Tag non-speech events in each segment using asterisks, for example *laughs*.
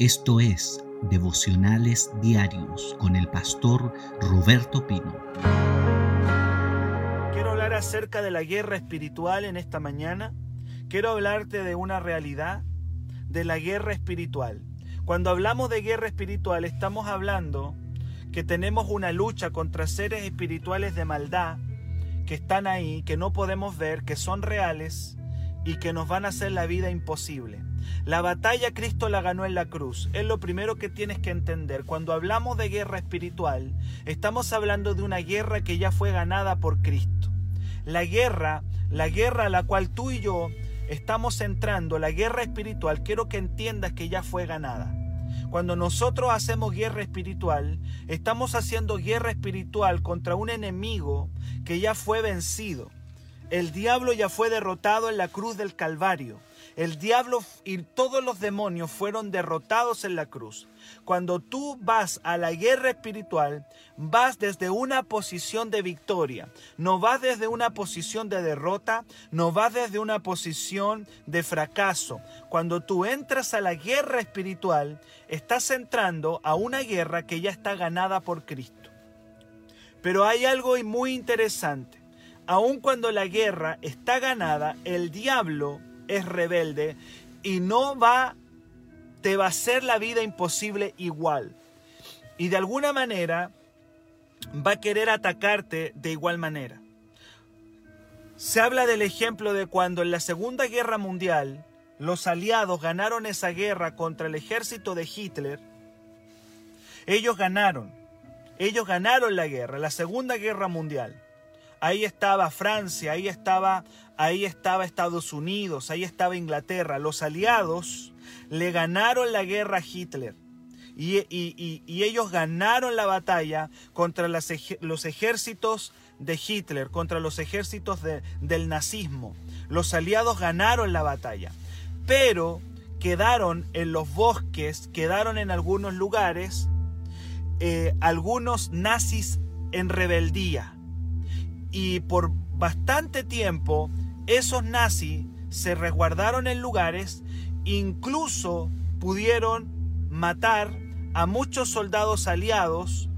Esto es Devocionales Diarios con el pastor Roberto Pino. Quiero hablar acerca de la guerra espiritual en esta mañana. Quiero hablarte de una realidad, de la guerra espiritual. Cuando hablamos de guerra espiritual estamos hablando que tenemos una lucha contra seres espirituales de maldad que están ahí, que no podemos ver, que son reales y que nos van a hacer la vida imposible. La batalla Cristo la ganó en la cruz. Es lo primero que tienes que entender. Cuando hablamos de guerra espiritual, estamos hablando de una guerra que ya fue ganada por Cristo. La guerra, la guerra a la cual tú y yo estamos entrando, la guerra espiritual, quiero que entiendas que ya fue ganada. Cuando nosotros hacemos guerra espiritual, estamos haciendo guerra espiritual contra un enemigo que ya fue vencido. El diablo ya fue derrotado en la cruz del Calvario. El diablo y todos los demonios fueron derrotados en la cruz. Cuando tú vas a la guerra espiritual, vas desde una posición de victoria. No vas desde una posición de derrota, no vas desde una posición de fracaso. Cuando tú entras a la guerra espiritual, estás entrando a una guerra que ya está ganada por Cristo. Pero hay algo muy interesante. Aun cuando la guerra está ganada, el diablo es rebelde y no va, te va a hacer la vida imposible igual. Y de alguna manera va a querer atacarte de igual manera. Se habla del ejemplo de cuando en la Segunda Guerra Mundial los aliados ganaron esa guerra contra el ejército de Hitler. Ellos ganaron. Ellos ganaron la guerra, la Segunda Guerra Mundial. Ahí estaba Francia, ahí estaba, ahí estaba Estados Unidos, ahí estaba Inglaterra. Los aliados le ganaron la guerra a Hitler. Y, ellos ganaron la batalla contra los ejércitos de Hitler, contra los ejércitos del nazismo. Los aliados ganaron la batalla, pero quedaron en los bosques, quedaron en algunos lugares eh, algunos nazis en rebeldía y por bastante tiempo esos nazis se resguardaron en lugares, incluso pudieron matar a muchos soldados aliados,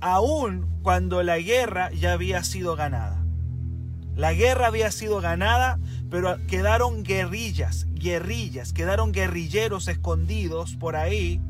aun cuando la guerra ya había sido ganada. La guerra había sido ganada, pero quedaron guerrillas, guerrillas, quedaron guerrilleros escondidos por ahí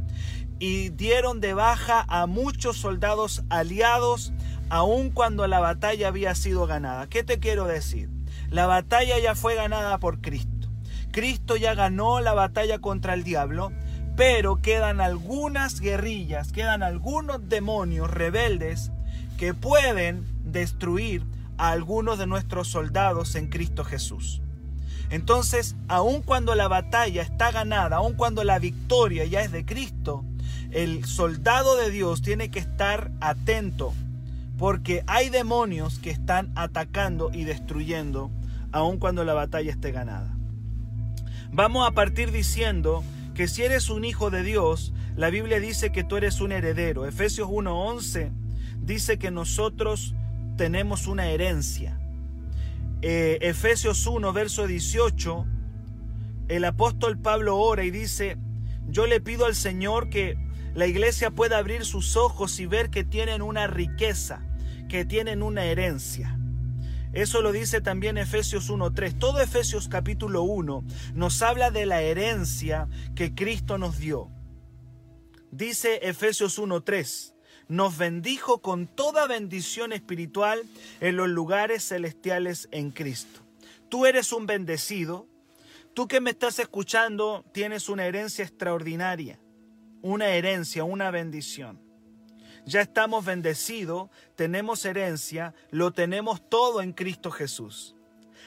y dieron de baja a muchos soldados aliados aun cuando la batalla había sido ganada. ¿Qué te quiero decir? La batalla ya fue ganada por Cristo. Cristo ya ganó la batalla contra el diablo, pero quedan algunas guerrillas, quedan algunos demonios rebeldes que pueden destruir a algunos de nuestros soldados en Cristo Jesús. Entonces, aun cuando la batalla está ganada, aun cuando la victoria ya es de Cristo, el soldado de Dios tiene que estar atento porque hay demonios que están atacando y destruyendo aun cuando la batalla esté ganada. Vamos a partir diciendo que si eres un hijo de Dios, la Biblia dice que tú eres un heredero. Efesios 1.11 dice que nosotros tenemos una herencia. Eh, Efesios 1, verso 18, el apóstol Pablo ora y dice, yo le pido al Señor que la iglesia pueda abrir sus ojos y ver que tienen una riqueza que tienen una herencia. Eso lo dice también Efesios 1.3. Todo Efesios capítulo 1 nos habla de la herencia que Cristo nos dio. Dice Efesios 1.3, nos bendijo con toda bendición espiritual en los lugares celestiales en Cristo. Tú eres un bendecido. Tú que me estás escuchando tienes una herencia extraordinaria, una herencia, una bendición ya estamos bendecidos, tenemos herencia, lo tenemos todo en Cristo Jesús.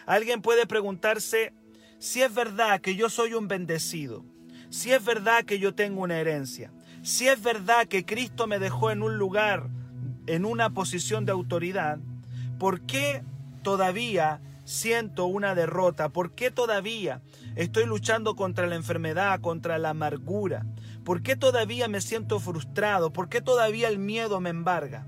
Alguien puede preguntarse si es verdad que yo soy un bendecido, si es verdad que yo tengo una herencia, si es verdad que Cristo me dejó en un lugar, en una posición de autoridad, ¿por qué todavía siento una derrota? ¿Por qué todavía estoy luchando contra la enfermedad, contra la amargura? ¿Por qué todavía me siento frustrado? ¿Por qué todavía el miedo me embarga?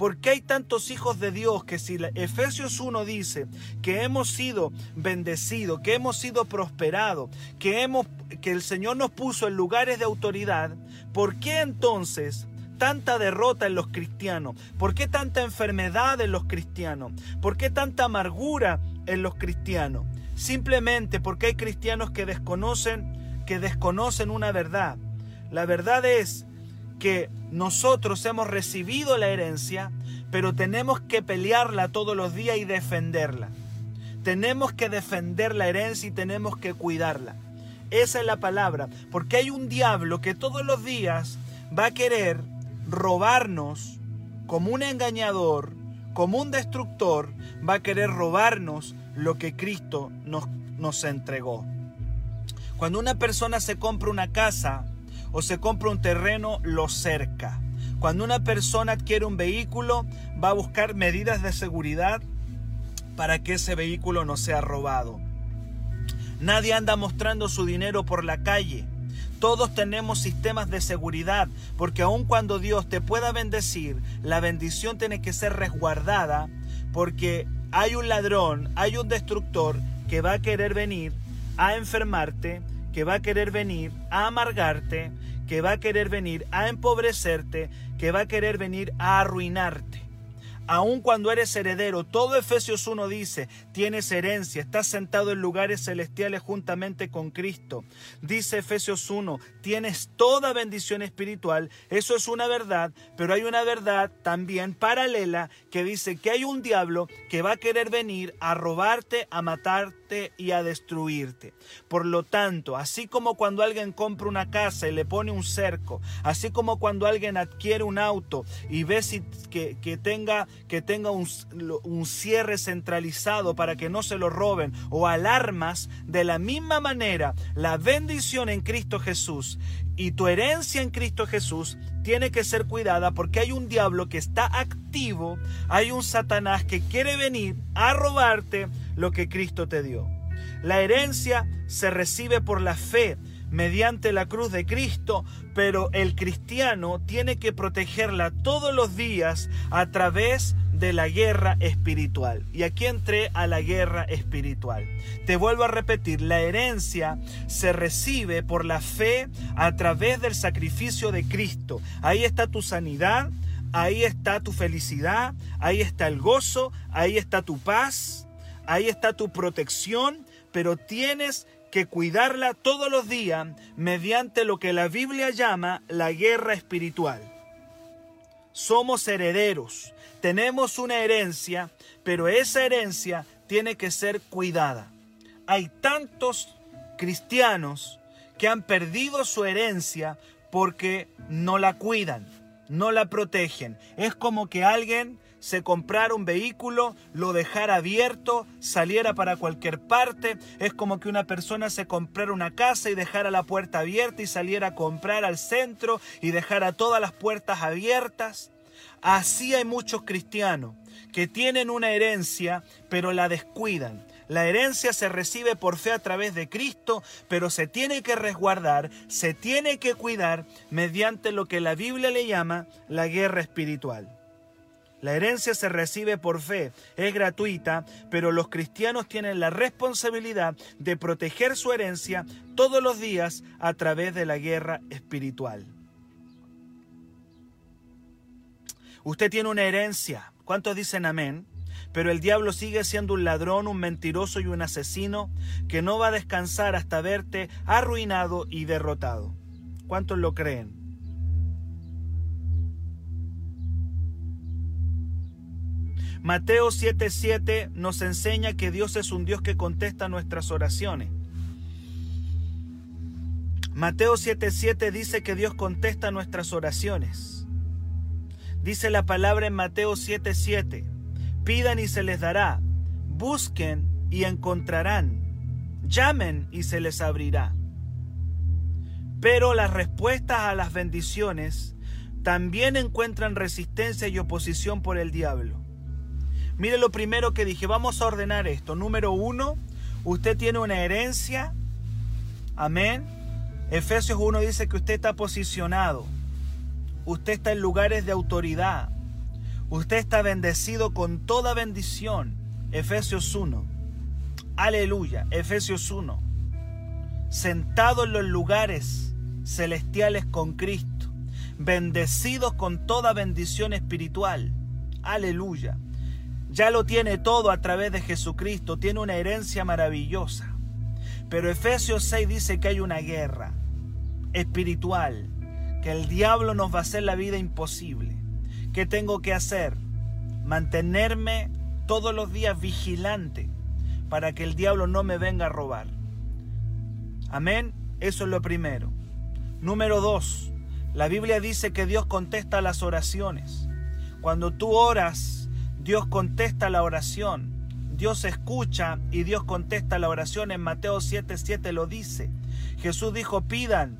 ¿Por qué hay tantos hijos de Dios que si Efesios 1 dice que hemos sido bendecidos, que hemos sido prosperados, que, que el Señor nos puso en lugares de autoridad, ¿por qué entonces tanta derrota en los cristianos? ¿Por qué tanta enfermedad en los cristianos? ¿Por qué tanta amargura en los cristianos? Simplemente porque hay cristianos que desconocen, que desconocen una verdad. La verdad es que nosotros hemos recibido la herencia, pero tenemos que pelearla todos los días y defenderla. Tenemos que defender la herencia y tenemos que cuidarla. Esa es la palabra, porque hay un diablo que todos los días va a querer robarnos como un engañador, como un destructor, va a querer robarnos lo que Cristo nos, nos entregó. Cuando una persona se compra una casa, o se compra un terreno, lo cerca. Cuando una persona adquiere un vehículo, va a buscar medidas de seguridad para que ese vehículo no sea robado. Nadie anda mostrando su dinero por la calle. Todos tenemos sistemas de seguridad, porque aun cuando Dios te pueda bendecir, la bendición tiene que ser resguardada, porque hay un ladrón, hay un destructor que va a querer venir a enfermarte, que va a querer venir a amargarte, que va a querer venir a empobrecerte, que va a querer venir a arruinarte aun cuando eres heredero, todo Efesios 1 dice, tienes herencia, estás sentado en lugares celestiales juntamente con Cristo. Dice Efesios 1, tienes toda bendición espiritual, eso es una verdad, pero hay una verdad también paralela que dice que hay un diablo que va a querer venir a robarte, a matarte y a destruirte. Por lo tanto, así como cuando alguien compra una casa y le pone un cerco, así como cuando alguien adquiere un auto y ve si, que, que tenga que tenga un, cierre centralizado para que no se lo roben o alarmas, de la misma manera la bendición en Cristo Jesús y tu herencia en Cristo Jesús tiene que ser cuidada porque hay un diablo que está activo, hay un Satanás que quiere venir a robarte lo que Cristo te dio. La herencia se recibe por la fe mediante la cruz de Cristo, pero el cristiano tiene que protegerla todos los días a través de la guerra espiritual. Y aquí entré a la guerra espiritual. Te vuelvo a repetir, la herencia se recibe por la fe a través del sacrificio de Cristo. Ahí está tu sanidad, ahí está tu felicidad, ahí está el gozo, ahí está tu paz, ahí está tu protección, pero tienes que cuidarla todos los días mediante lo que la Biblia llama la guerra espiritual. Somos herederos, tenemos una herencia, pero esa herencia tiene que ser cuidada. Hay tantos cristianos que han perdido su herencia porque no la cuidan, no la protegen. Es como que alguien se comprara un vehículo, lo dejara abierto, saliera para cualquier parte. Es como que una persona se comprara una casa y dejara la puerta abierta y saliera a comprar al centro y dejara todas las puertas abiertas. Así hay muchos cristianos que tienen una herencia pero la descuidan. La herencia se recibe por fe a través de Cristo, pero se tiene que resguardar, se tiene que cuidar mediante lo que la Biblia le llama la guerra espiritual. La herencia se recibe por fe, es gratuita, pero los cristianos tienen la responsabilidad de proteger su herencia todos los días a través de la guerra espiritual. Usted tiene una herencia, ¿cuántos dicen amén? Pero el diablo sigue siendo un ladrón, un mentiroso y un asesino que no va a descansar hasta verte arruinado y derrotado. ¿Cuántos lo creen? Mateo 7:7 nos enseña que Dios es un Dios que contesta nuestras oraciones. Mateo 7:7 dice que Dios contesta nuestras oraciones. Dice la palabra en Mateo 7:7, pidan y se les dará, busquen y encontrarán, llamen y se les abrirá. Pero las respuestas a las bendiciones también encuentran resistencia y oposición por el diablo. Mire lo primero que dije, vamos a ordenar esto. Número uno, usted tiene una herencia. Amén. Efesios 1 dice que usted está posicionado. Usted está en lugares de autoridad. Usted está bendecido con toda bendición. Efesios 1. Aleluya. Efesios 1. Sentado en los lugares celestiales con Cristo. Bendecidos con toda bendición espiritual. Aleluya. Ya lo tiene todo a través de Jesucristo. Tiene una herencia maravillosa. Pero Efesios 6 dice que hay una guerra espiritual. Que el diablo nos va a hacer la vida imposible ¿Qué tengo que hacer? Mantenerme todos los días vigilante para que el diablo no me venga a robar. Amén. Eso es lo primero. Número dos, la Biblia dice que Dios contesta las oraciones. Cuando tú oras, Dios contesta la oración. Dios escucha y Dios contesta la oración. En Mateo 7:7 7 lo dice. Jesús dijo, pidan,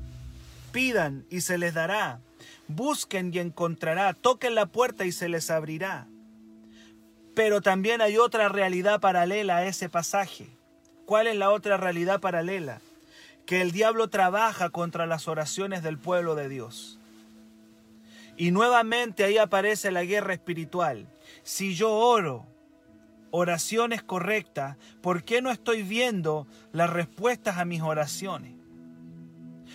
pidan y se les dará. Busquen y encontrará, toquen la puerta y se les abrirá. Pero también hay otra realidad paralela a ese pasaje. ¿Cuál es la otra realidad paralela? Que el diablo trabaja contra las oraciones del pueblo de Dios. Y nuevamente ahí aparece la guerra espiritual. Si yo oro oraciones correctas, ¿por qué no estoy viendo las respuestas a mis oraciones?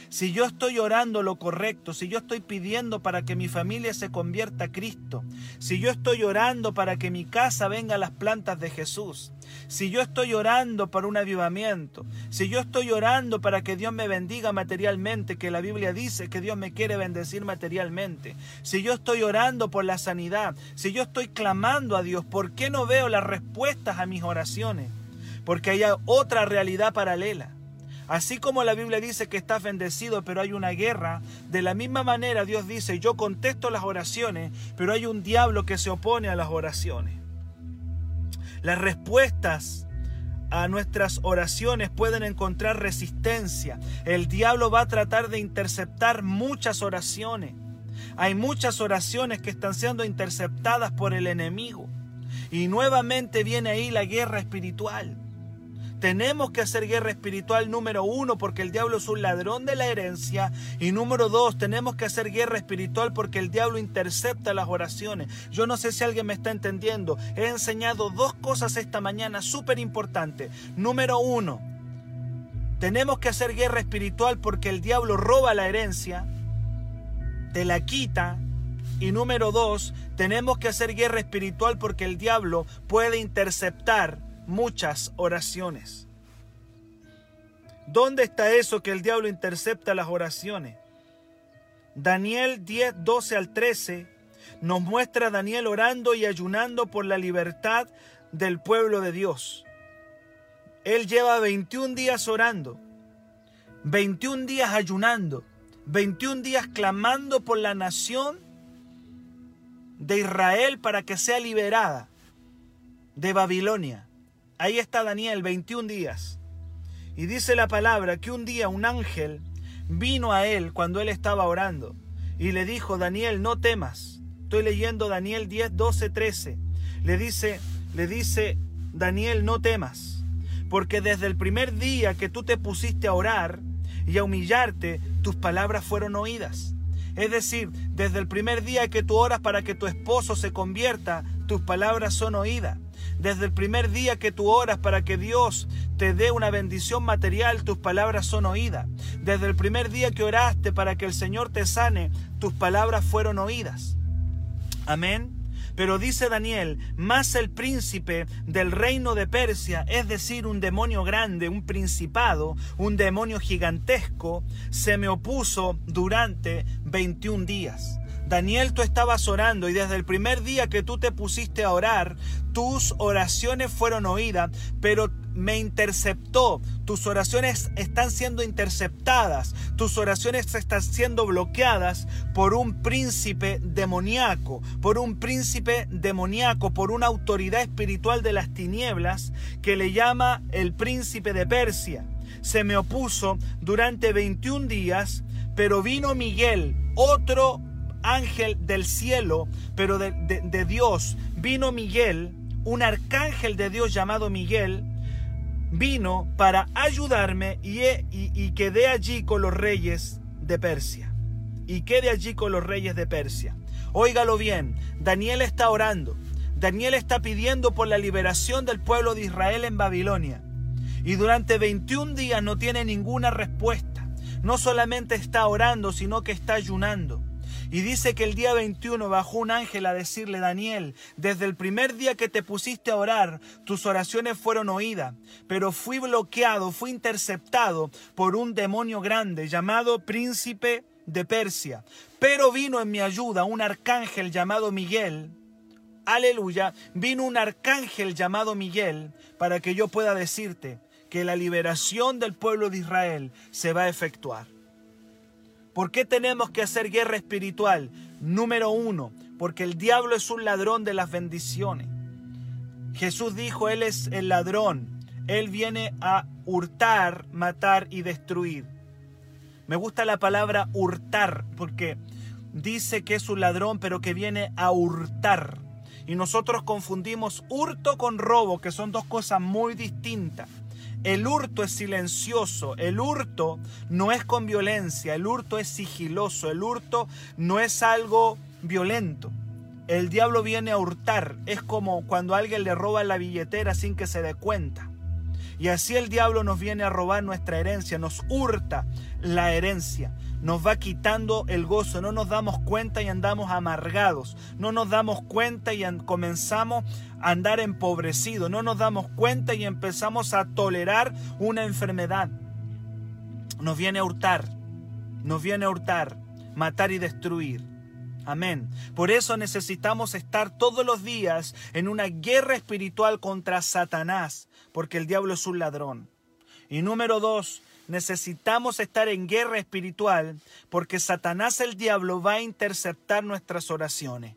si yo estoy orando lo correcto, si yo estoy pidiendo para que mi familia se convierta a Cristo, si yo estoy orando para que mi casa venga a las plantas de Jesús, si yo estoy orando para un avivamiento, si yo estoy orando para que Dios me bendiga materialmente, que la Biblia dice que Dios me quiere bendecir materialmente, si yo estoy orando por la sanidad, si yo estoy clamando a Dios, ¿por qué no veo las respuestas a mis oraciones? Porque hay otra realidad paralela. Así como la Biblia dice que estás bendecido, pero hay una guerra, de la misma manera Dios dice, yo contesto las oraciones, pero hay un diablo que se opone a las oraciones. Las respuestas a nuestras oraciones pueden encontrar resistencia. El diablo va a tratar de interceptar muchas oraciones. Hay muchas oraciones que están siendo interceptadas por el enemigo. Y nuevamente viene ahí la guerra espiritual. Tenemos que hacer guerra espiritual número uno porque el diablo es un ladrón de la herencia y número dos tenemos que hacer guerra espiritual porque el diablo intercepta las oraciones. Yo no sé si alguien me está entendiendo. He enseñado dos cosas esta mañana súper importantes. Número uno, tenemos que hacer guerra espiritual porque el diablo roba la herencia, te la quita. Y número dos, tenemos que hacer guerra espiritual porque el diablo puede interceptar muchas oraciones. ¿Dónde está eso que el diablo intercepta las oraciones? Daniel 10, 12 al 13 nos muestra a Daniel orando y ayunando por la libertad del pueblo de Dios. Él lleva 21 días orando, 21 días ayunando, 21 días clamando por la nación de Israel para que sea liberada de Babilonia. Ahí está Daniel, 21 días. Y dice la palabra que un día un ángel vino a él cuando él estaba orando y le dijo, Daniel, no temas. Estoy leyendo Daniel 10, 12, 13. Le dice, le dice, Daniel, no temas, porque desde el primer día que tú te pusiste a orar y a humillarte, tus palabras fueron oídas. Es decir, desde el primer día que tú oras para que tu esposo se convierta, tus palabras son oídas. Desde el primer día que tú oras para que Dios te dé una bendición material, tus palabras son oídas. Desde el primer día que oraste para que el Señor te sane, tus palabras fueron oídas. Amén. Pero dice Daniel, más el príncipe del reino de Persia, es decir, un demonio grande, un principado, un demonio gigantesco, se me opuso durante 21 días. Daniel, tú estabas orando y desde el primer día que tú te pusiste a orar, tus oraciones fueron oídas, pero me interceptó. Tus oraciones están siendo interceptadas. Tus oraciones están siendo bloqueadas por un príncipe demoníaco, por un príncipe demoníaco, por una autoridad espiritual de las tinieblas que le llama el príncipe de Persia. Se me opuso durante 21 días, pero vino Miguel, otro ángel del cielo, pero de, Dios, vino Miguel, un arcángel de Dios llamado Miguel, vino para ayudarme y, y, quedé allí con los reyes de Persia. Y quedé allí con los reyes de Persia. Óigalo bien, Daniel está orando. Daniel está pidiendo por la liberación del pueblo de Israel en Babilonia. Y durante 21 días no tiene ninguna respuesta. No solamente está orando, sino que está ayunando. Y dice que el día 21 bajó un ángel a decirle, Daniel, desde el primer día que te pusiste a orar, tus oraciones fueron oídas, pero fui bloqueado, fui interceptado por un demonio grande llamado príncipe de Persia. Pero vino en mi ayuda un arcángel llamado Miguel. Aleluya, vino un arcángel llamado Miguel para que yo pueda decirte que la liberación del pueblo de Israel se va a efectuar. ¿Por qué tenemos que hacer guerra espiritual? Número uno, porque el diablo es un ladrón de las bendiciones. Jesús dijo, Él es el ladrón. Él viene a hurtar, matar y destruir. Me gusta la palabra hurtar porque dice que es un ladrón, pero que viene a hurtar. Y nosotros confundimos hurto con robo, que son dos cosas muy distintas. El hurto es silencioso, el hurto no es con violencia, el hurto es sigiloso, el hurto no es algo violento. El diablo viene a hurtar, es como cuando alguien le roba la billetera sin que se dé cuenta. Y así el diablo nos viene a robar nuestra herencia, nos hurta la herencia nos va quitando el gozo, no nos damos cuenta y andamos amargados, no nos damos cuenta y comenzamos andar empobrecidos, no nos damos cuenta y empezamos a tolerar una enfermedad. Nos viene a hurtar, nos viene a hurtar, matar y destruir. Amén. Por eso necesitamos estar todos los días en una guerra espiritual contra Satanás, porque el diablo es un ladrón. Y número dos, necesitamos estar en guerra espiritual porque Satanás el diablo va a interceptar nuestras oraciones.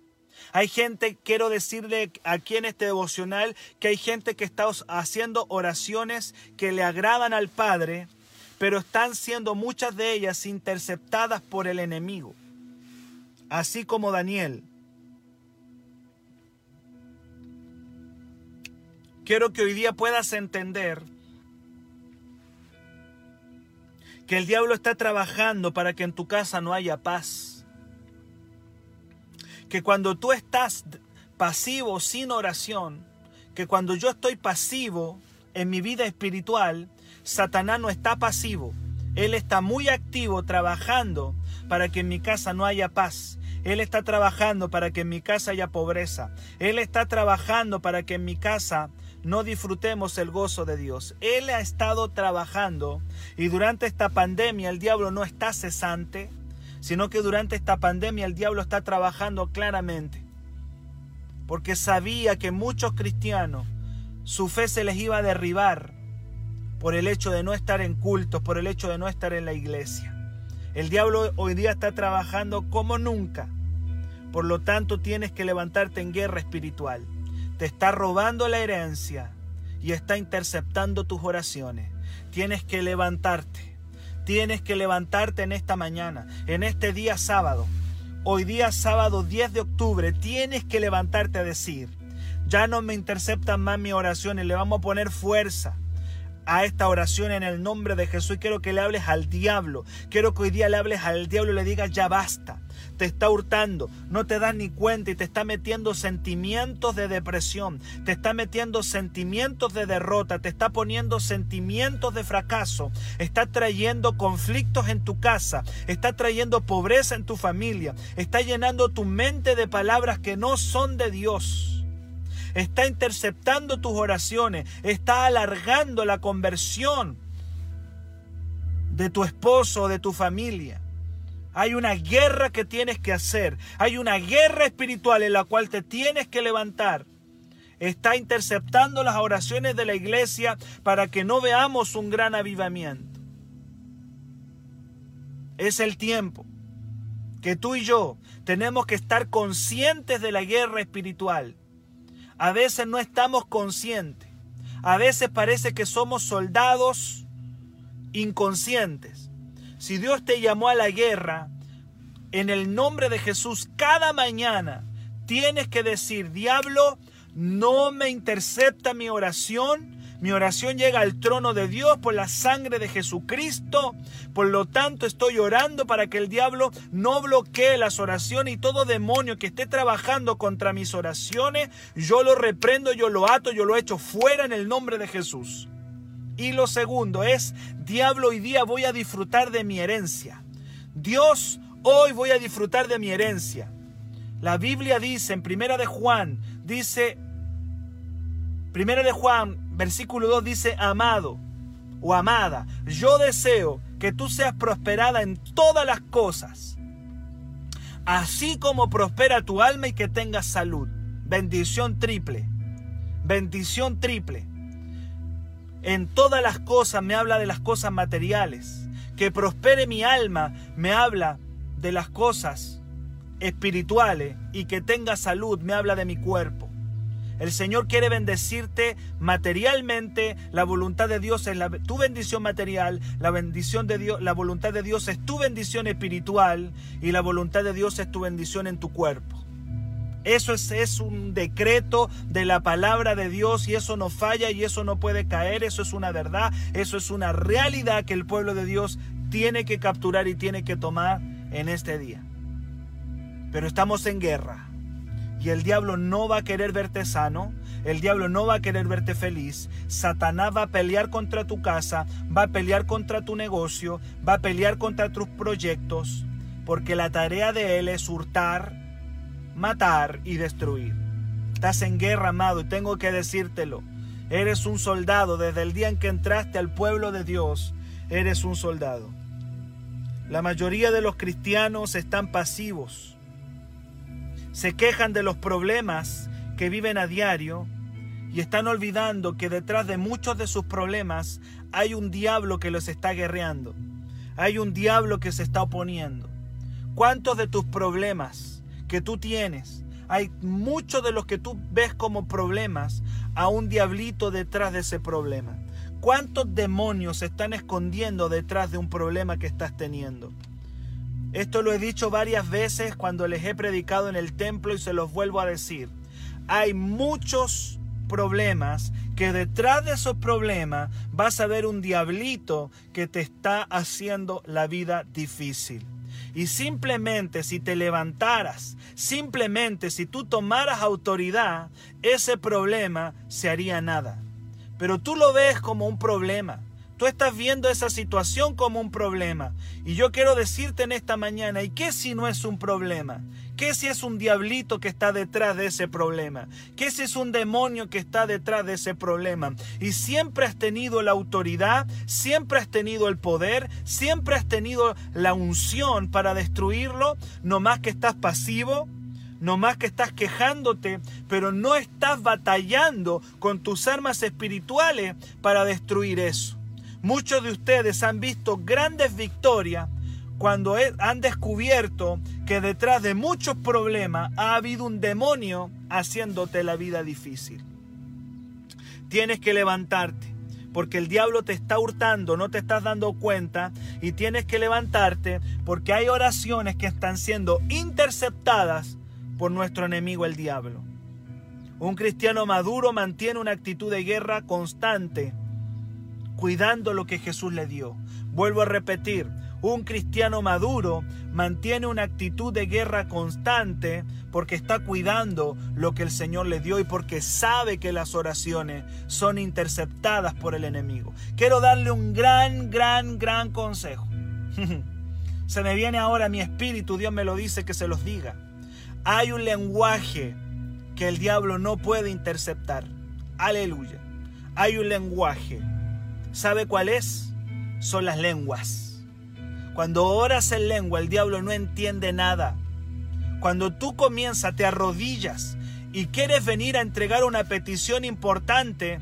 Hay gente, quiero decirle aquí en este devocional, que hay gente que está haciendo oraciones que le agradan al Padre, pero están siendo muchas de ellas interceptadas por el enemigo. Así como Daniel. Quiero que hoy día puedas entender que el diablo está trabajando para que en tu casa no haya paz. Que cuando tú estás pasivo sin oración, que cuando yo estoy pasivo en mi vida espiritual, Satanás no está pasivo. Él está muy activo trabajando para que en mi casa no haya paz. Él está trabajando para que en mi casa haya pobreza. Él está trabajando para que en mi casa no disfrutemos el gozo de Dios. Él ha estado trabajando y durante esta pandemia el diablo no está cesante, sino que durante esta pandemia el diablo está trabajando claramente. Porque sabía que muchos cristianos su fe se les iba a derribar por el hecho de no estar en cultos, por el hecho de no estar en la iglesia. El diablo hoy día está trabajando como nunca. Por lo tanto, tienes que levantarte en guerra espiritual te está robando la herencia y está interceptando tus oraciones. Tienes que levantarte. Tienes que levantarte en esta mañana, en este día sábado. Hoy día sábado 10 de octubre tienes que levantarte a decir, ya no me interceptan más mis oraciones, le vamos a poner fuerza a esta oración en el nombre de Jesús. Quiero que le hables al diablo. Quiero que hoy día le hables al diablo y le digas ya basta te está hurtando, no te das ni cuenta y te está metiendo sentimientos de depresión, te está metiendo sentimientos de derrota, te está poniendo sentimientos de fracaso, está trayendo conflictos en tu casa, está trayendo pobreza en tu familia, está llenando tu mente de palabras que no son de Dios. Está interceptando tus oraciones, está alargando la conversión de tu esposo de tu familia. Hay una guerra que tienes que hacer. Hay una guerra espiritual en la cual te tienes que levantar. Está interceptando las oraciones de la iglesia para que no veamos un gran avivamiento. Es el tiempo que tú y yo tenemos que estar conscientes de la guerra espiritual. A veces no estamos conscientes. A veces parece que somos soldados inconscientes. Si Dios te llamó a la guerra, en el nombre de Jesús, cada mañana tienes que decir, diablo, no me intercepta mi oración, Mi oración llega al trono de Dios por la sangre de Jesucristo. Por lo tanto, estoy orando para que el diablo no bloquee las oraciones y todo demonio que esté trabajando contra mis oraciones, yo lo reprendo, yo lo ato, yo lo echo fuera en el nombre de Jesús. Y lo segundo es, diablo, hoy día voy a disfrutar de mi herencia. Dios, hoy voy a disfrutar de mi herencia. La Biblia dice en Primera de Juan, dice, Primera de Juan versículo 2 dice, amado o amada, yo deseo que tú seas prosperada en todas las cosas, así como prospera tu alma y que tengas salud. Bendición triple, bendición triple. En todas las cosas me habla de las cosas materiales. Que prospere mi alma me habla de las cosas espirituales y que tenga salud me habla de mi cuerpo. El Señor quiere bendecirte materialmente. La voluntad de Dios es tu bendición material. La bendición de Dios, la voluntad de Dios es tu bendición espiritual y la voluntad de Dios es tu bendición en tu cuerpo. Eso es, es, un decreto de la palabra de Dios y eso no falla y eso no puede caer, eso es una verdad, eso es una realidad que el pueblo de Dios tiene que capturar y tiene que tomar en este día. Pero estamos en guerra. Y el diablo no va a querer verte sano, el diablo no va a querer verte feliz. Satanás va a pelear contra tu casa, va a pelear contra tu negocio, va a pelear contra tus proyectos, porque la tarea de él es hurtar, matar y destruir. Estás en guerra, amado, y tengo que decírtelo. Eres un soldado desde el día en que entraste al pueblo de Dios. Eres un soldado. La mayoría de los cristianos están pasivos se quejan de los problemas que viven a diario y están olvidando que detrás de muchos de sus problemas hay un diablo que los está guerreando. Hay un diablo que se está oponiendo. ¿Cuántos de tus problemas que tú tienes, hay muchos de los que tú ves como problemas, a un diablito detrás de ese problema? ¿Cuántos demonios se están escondiendo detrás de un problema que estás teniendo? Esto lo he dicho varias veces cuando les he predicado en el templo y se los vuelvo a decir. Hay muchos problemas que detrás de esos problemas vas a ver un diablito que te está haciendo la vida difícil. Y simplemente si te levantaras, simplemente si tú tomaras autoridad, ese problema se haría nada. Pero tú lo ves como un problema. Tú estás viendo esa situación como un problema. Y yo quiero decirte en esta mañana, ¿y qué si no es un problema? ¿Qué si es un diablito que está detrás de ese problema? ¿Qué si es un demonio que está detrás de ese problema? Y siempre has tenido la autoridad, siempre has tenido el poder, siempre has tenido la unción para destruirlo, no más que estás pasivo, no más que estás quejándote, pero no estás batallando con tus armas espirituales para destruir eso. Muchos de ustedes han visto grandes victorias cuando han descubierto que detrás de muchos problemas ha habido un demonio haciéndote la vida difícil. Tienes que levantarte porque el diablo te está hurtando, no te estás dando cuenta y tienes que levantarte porque hay oraciones que están siendo interceptadas por nuestro enemigo el diablo. Un cristiano maduro mantiene una actitud de guerra constante cuidando lo que Jesús le dio. Vuelvo a repetir, un cristiano maduro mantiene una actitud de guerra constante porque está cuidando lo que el Señor le dio y porque sabe que las oraciones son interceptadas por el enemigo. Quiero darle un gran, gran, gran consejo. *laughs* se me viene ahora mi espíritu, Dios me lo dice que se los diga. Hay un lenguaje que el diablo no puede interceptar. Aleluya. Hay un lenguaje ¿Sabe cuál es? Son las lenguas. Cuando oras en lengua, el diablo no entiende nada. Cuando tú comienzas, te arrodillas y quieres venir a entregar una petición importante,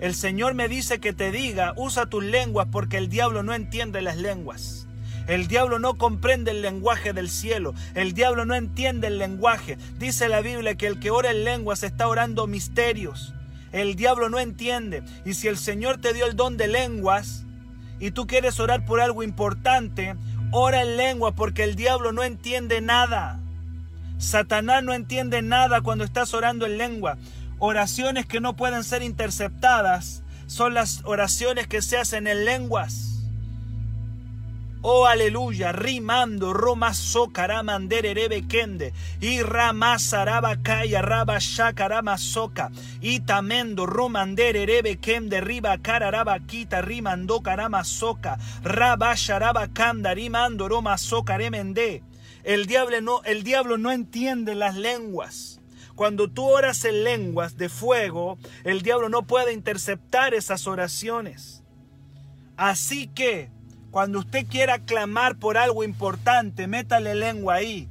el Señor me dice que te diga, usa tus lenguas porque el diablo no entiende las lenguas. El diablo no comprende el lenguaje del cielo. El diablo no entiende el lenguaje. Dice la Biblia que el que ora en lenguas está orando misterios. El diablo no entiende. Y si el Señor te dio el don de lenguas y tú quieres orar por algo importante, ora en lengua porque el diablo no entiende nada. Satanás no entiende nada cuando estás orando en lengua. Oraciones que no pueden ser interceptadas son las oraciones que se hacen en lenguas. Oh aleluya, rimando, roma socara erebe kende, y rama saraba kaya raba shakarama soka, y tamendo romander erebe kende, riba kararaba kita, rimando karama soka, raba sharaba kanda, rimando roma soka remende. El diablo no, el diablo no entiende las lenguas. Cuando tú oras en lenguas de fuego, el diablo no puede interceptar esas oraciones. Así que, cuando usted quiera clamar por algo importante, métale lengua ahí.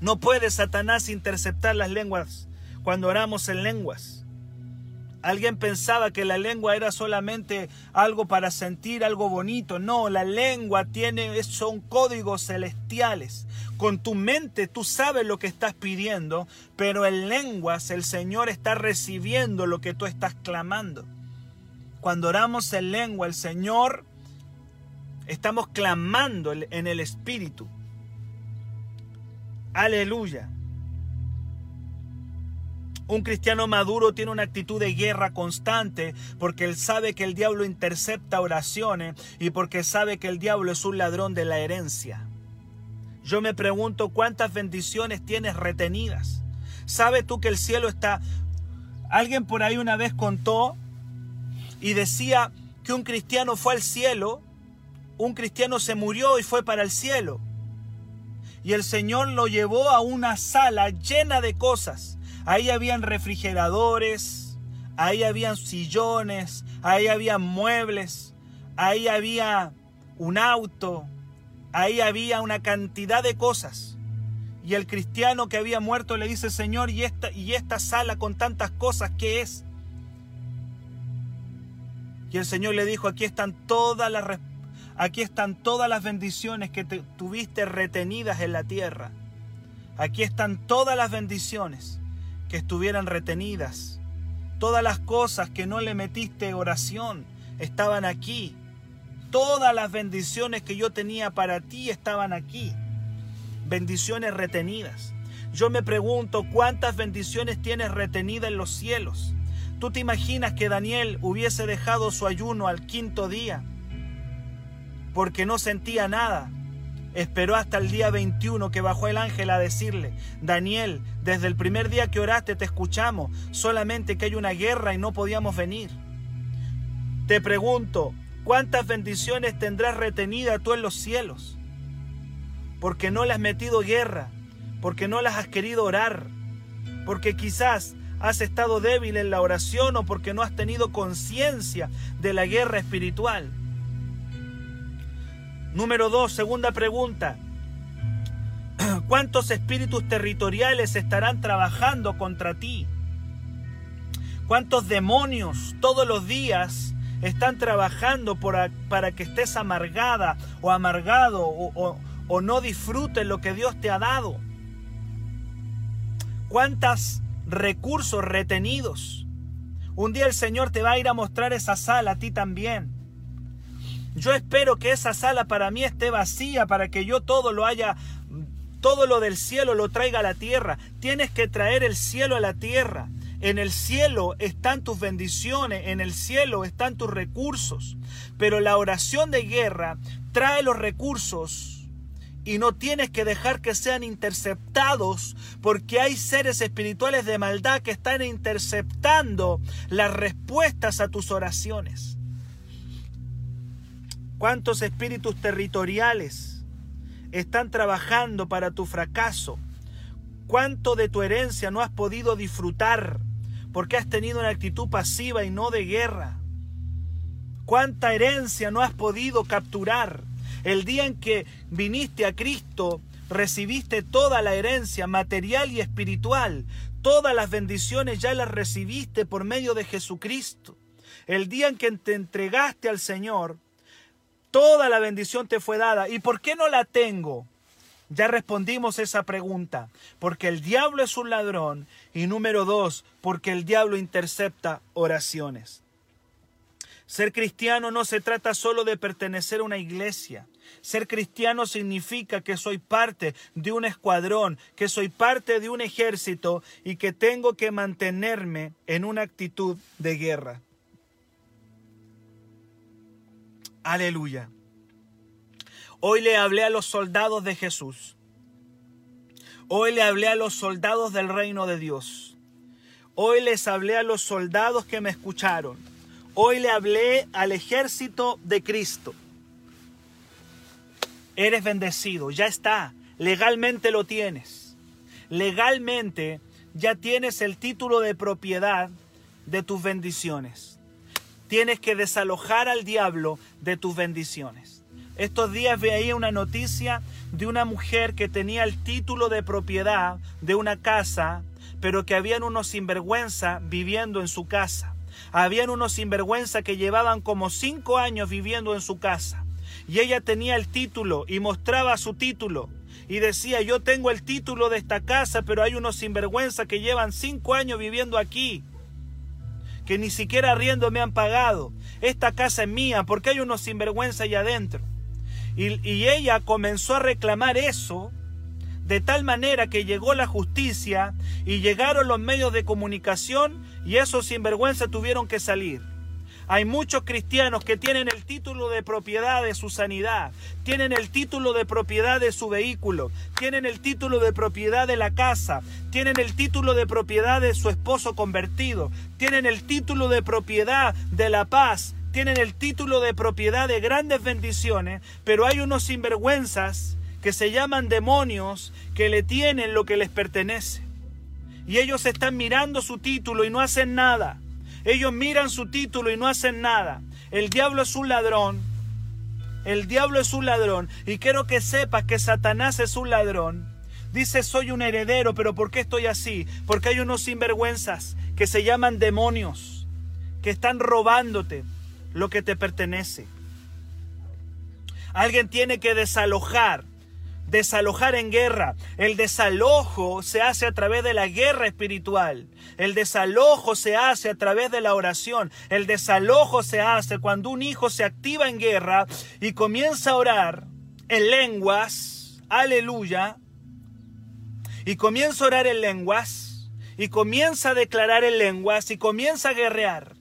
No puede Satanás interceptar las lenguas cuando oramos en lenguas. Alguien pensaba que la lengua era solamente algo para sentir algo bonito. No, la lengua tiene, son códigos celestiales. Con tu mente tú sabes lo que estás pidiendo, pero en lenguas el Señor está recibiendo lo que tú estás clamando. Cuando oramos en lengua, el Señor estamos clamando en el Espíritu. Aleluya. Un cristiano maduro tiene una actitud de guerra constante porque él sabe que el diablo intercepta oraciones y porque sabe que el diablo es un ladrón de la herencia. Yo me pregunto cuántas bendiciones tienes retenidas. ¿Sabes tú que el cielo está... Alguien por ahí una vez contó y decía que un cristiano fue al cielo, un cristiano se murió y fue para el cielo. Y el Señor lo llevó a una sala llena de cosas. Ahí habían refrigeradores, ahí habían sillones, ahí había muebles, ahí había un auto, ahí había una cantidad de cosas. Y el cristiano que había muerto le dice, Señor, ¿y esta, y esta sala con tantas cosas qué es? Y el Señor le dijo, aquí están todas las, aquí están todas las bendiciones que tuviste retenidas en la tierra. Aquí están todas las bendiciones que estuvieran retenidas. Todas las cosas que no le metiste oración estaban aquí. Todas las bendiciones que yo tenía para ti estaban aquí. Bendiciones retenidas. Yo me pregunto cuántas bendiciones tienes retenidas en los cielos. ¿Tú te imaginas que Daniel hubiese dejado su ayuno al quinto día porque no sentía nada? Esperó hasta el día 21 que bajó el ángel a decirle, Daniel, desde el primer día que oraste te escuchamos, solamente que hay una guerra y no podíamos venir. Te pregunto, ¿Cuántas bendiciones tendrás retenida tú en los cielos? Porque no le has metido guerra, porque no las has querido orar, porque quizás has estado débil en la oración o porque no has tenido conciencia de la guerra espiritual. Número dos, segunda pregunta. *clears throat* ¿Cuántos espíritus territoriales estarán trabajando contra ti? ¿Cuántos demonios todos los días están trabajando para que estés amargada o amargado o, o no disfrutes lo que Dios te ha dado. ¿Cuántos recursos retenidos? Un día el Señor te va a ir a mostrar esa sala a ti también. Yo espero que esa sala para mí esté vacía para que yo todo lo haya, todo lo del cielo lo traiga a la tierra. Tienes que traer el cielo a la tierra. En el cielo están tus bendiciones, en el cielo están tus recursos. Pero la oración de guerra trae los recursos y no tienes que dejar que sean interceptados porque hay seres espirituales de maldad que están interceptando las respuestas a tus oraciones. ¿Cuántos espíritus territoriales están trabajando para tu fracaso? ¿Cuánto de tu herencia no has podido disfrutar? porque has tenido una actitud pasiva y no de guerra. ¿Cuánta herencia no has podido capturar? El día en que viniste a Cristo, recibiste toda la herencia material y espiritual. Todas las bendiciones ya las recibiste por medio de Jesucristo. El día en que te entregaste al Señor, toda la bendición te fue dada. ¿Y por qué no la tengo? Ya respondimos esa pregunta, porque el diablo es un ladrón y número dos, porque el diablo intercepta oraciones. Ser cristiano no se trata solo de pertenecer a una iglesia. Ser cristiano significa que soy parte de un escuadrón, que soy parte de un ejército y que tengo que mantenerme en una actitud de guerra. Aleluya. Hoy le hablé a los soldados de Jesús. Hoy le hablé a los soldados del reino de Dios. Hoy les hablé a los soldados que me escucharon. Hoy le hablé al ejército de Cristo. Eres bendecido, ya está. Legalmente lo tienes. Legalmente ya tienes el título de propiedad de tus bendiciones. Tienes que desalojar al diablo de tus bendiciones. Estos días veía una noticia de una mujer que tenía el título de propiedad de una casa, pero que habían unos sinvergüenza viviendo en su casa. Habían unos sinvergüenza que llevaban como cinco años viviendo en su casa. Y ella tenía el título y mostraba su título. Y decía, yo tengo el título de esta casa, pero hay unos sinvergüenza que llevan cinco años viviendo aquí que ni siquiera arriendo me han pagado. Esta casa es mía porque hay unos sinvergüenza allá adentro. Y, y ella comenzó a reclamar eso de tal manera que llegó la justicia y llegaron los medios de comunicación y esos sinvergüenza tuvieron que salir. Hay muchos cristianos que tienen el título de propiedad de su sanidad, tienen el título de propiedad de su vehículo, tienen el título de propiedad de la casa, tienen el título de propiedad de su esposo convertido, tienen el título de propiedad de la paz, tienen el título de propiedad de grandes bendiciones, pero hay unos sinvergüenzas que se llaman demonios que le tienen lo que les pertenece. Y ellos están mirando su título y no hacen nada. Ellos miran su título y no hacen nada. El diablo es un ladrón. El diablo es un ladrón. Y quiero que sepas que Satanás es un ladrón. Dice, soy un heredero, pero ¿por qué estoy así? Porque hay unos sinvergüenzas que se llaman demonios, que están robándote lo que te pertenece. Alguien tiene que desalojar desalojar en guerra. El desalojo se hace a través de la guerra espiritual. El desalojo se hace a través de la oración. El desalojo se hace cuando un hijo se activa en guerra y comienza a orar en lenguas. Aleluya. Y comienza a orar en lenguas. Y comienza a declarar en lenguas. Y comienza a guerrear.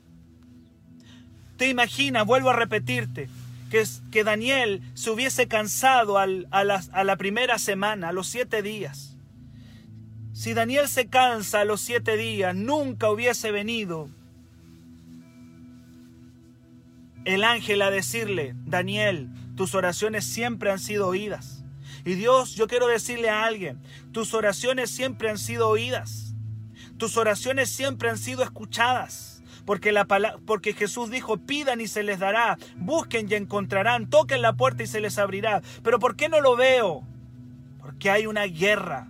Te imaginas, vuelvo a repetirte, que, Daniel se hubiese cansado a, la, a la primera semana, a los siete días. Si Daniel se cansa a los siete días, nunca hubiese venido el ángel a decirle, Daniel, tus oraciones siempre han sido oídas. Y Dios, yo quiero decirle a alguien, tus oraciones siempre han sido oídas. Tus oraciones siempre han sido escuchadas porque, la porque Jesús dijo, pidan y se les dará, busquen y encontrarán, toquen la puerta y se les abrirá. Pero ¿por qué no lo veo? Porque hay una guerra.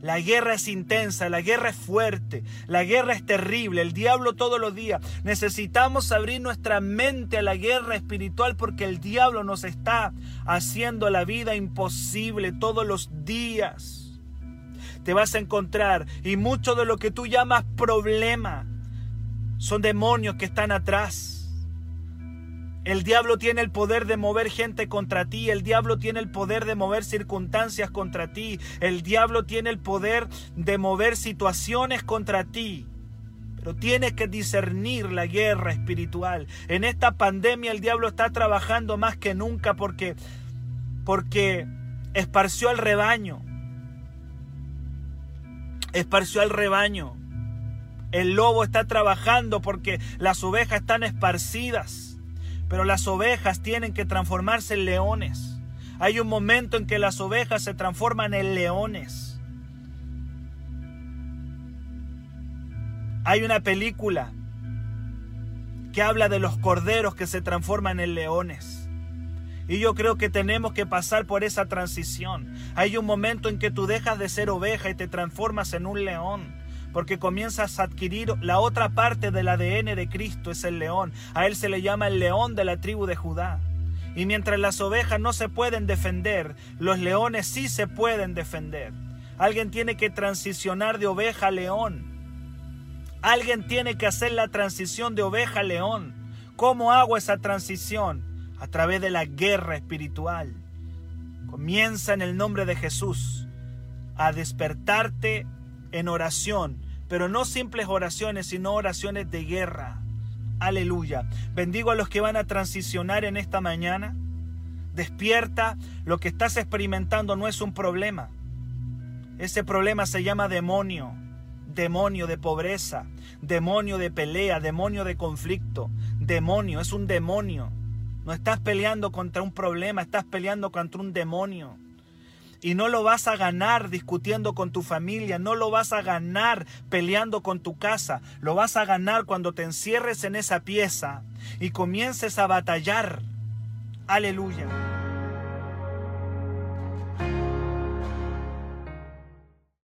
La guerra es intensa, la guerra es fuerte, la guerra es terrible, el diablo todos los días. Necesitamos abrir nuestra mente a la guerra espiritual porque el diablo nos está haciendo la vida imposible todos los días. Te vas a encontrar y mucho de lo que tú llamas problema son demonios que están atrás. El diablo tiene el poder de mover gente contra ti, el diablo tiene el poder de mover circunstancias contra ti, el diablo tiene el poder de mover situaciones contra ti. Pero tienes que discernir la guerra espiritual. En esta pandemia el diablo está trabajando más que nunca porque porque esparció al rebaño. Esparció al rebaño. El lobo está trabajando porque las ovejas están esparcidas, pero las ovejas tienen que transformarse en leones. Hay un momento en que las ovejas se transforman en leones. Hay una película que habla de los corderos que se transforman en leones. Y yo creo que tenemos que pasar por esa transición. Hay un momento en que tú dejas de ser oveja y te transformas en un león porque comienzas a adquirir la otra parte del ADN de Cristo, es el león. A él se le llama el león de la tribu de Judá. Y mientras las ovejas no se pueden defender, los leones sí se pueden defender. Alguien tiene que transicionar de oveja a león. Alguien tiene que hacer la transición de oveja a león. ¿Cómo hago esa transición? A través de la guerra espiritual. Comienza en el nombre de Jesús a despertarte en oración, pero no simples oraciones, sino oraciones de guerra. Aleluya. Bendigo a los que van a transicionar en esta mañana. Despierta, lo que estás experimentando no es un problema. Ese problema se llama demonio, demonio de pobreza, demonio de pelea, demonio de conflicto, demonio, es un demonio. No estás peleando contra un problema, estás peleando contra un demonio. Y no lo vas a ganar discutiendo con tu familia, no lo vas a ganar peleando con tu casa, lo vas a ganar cuando te encierres en esa pieza y comiences a batallar. Aleluya.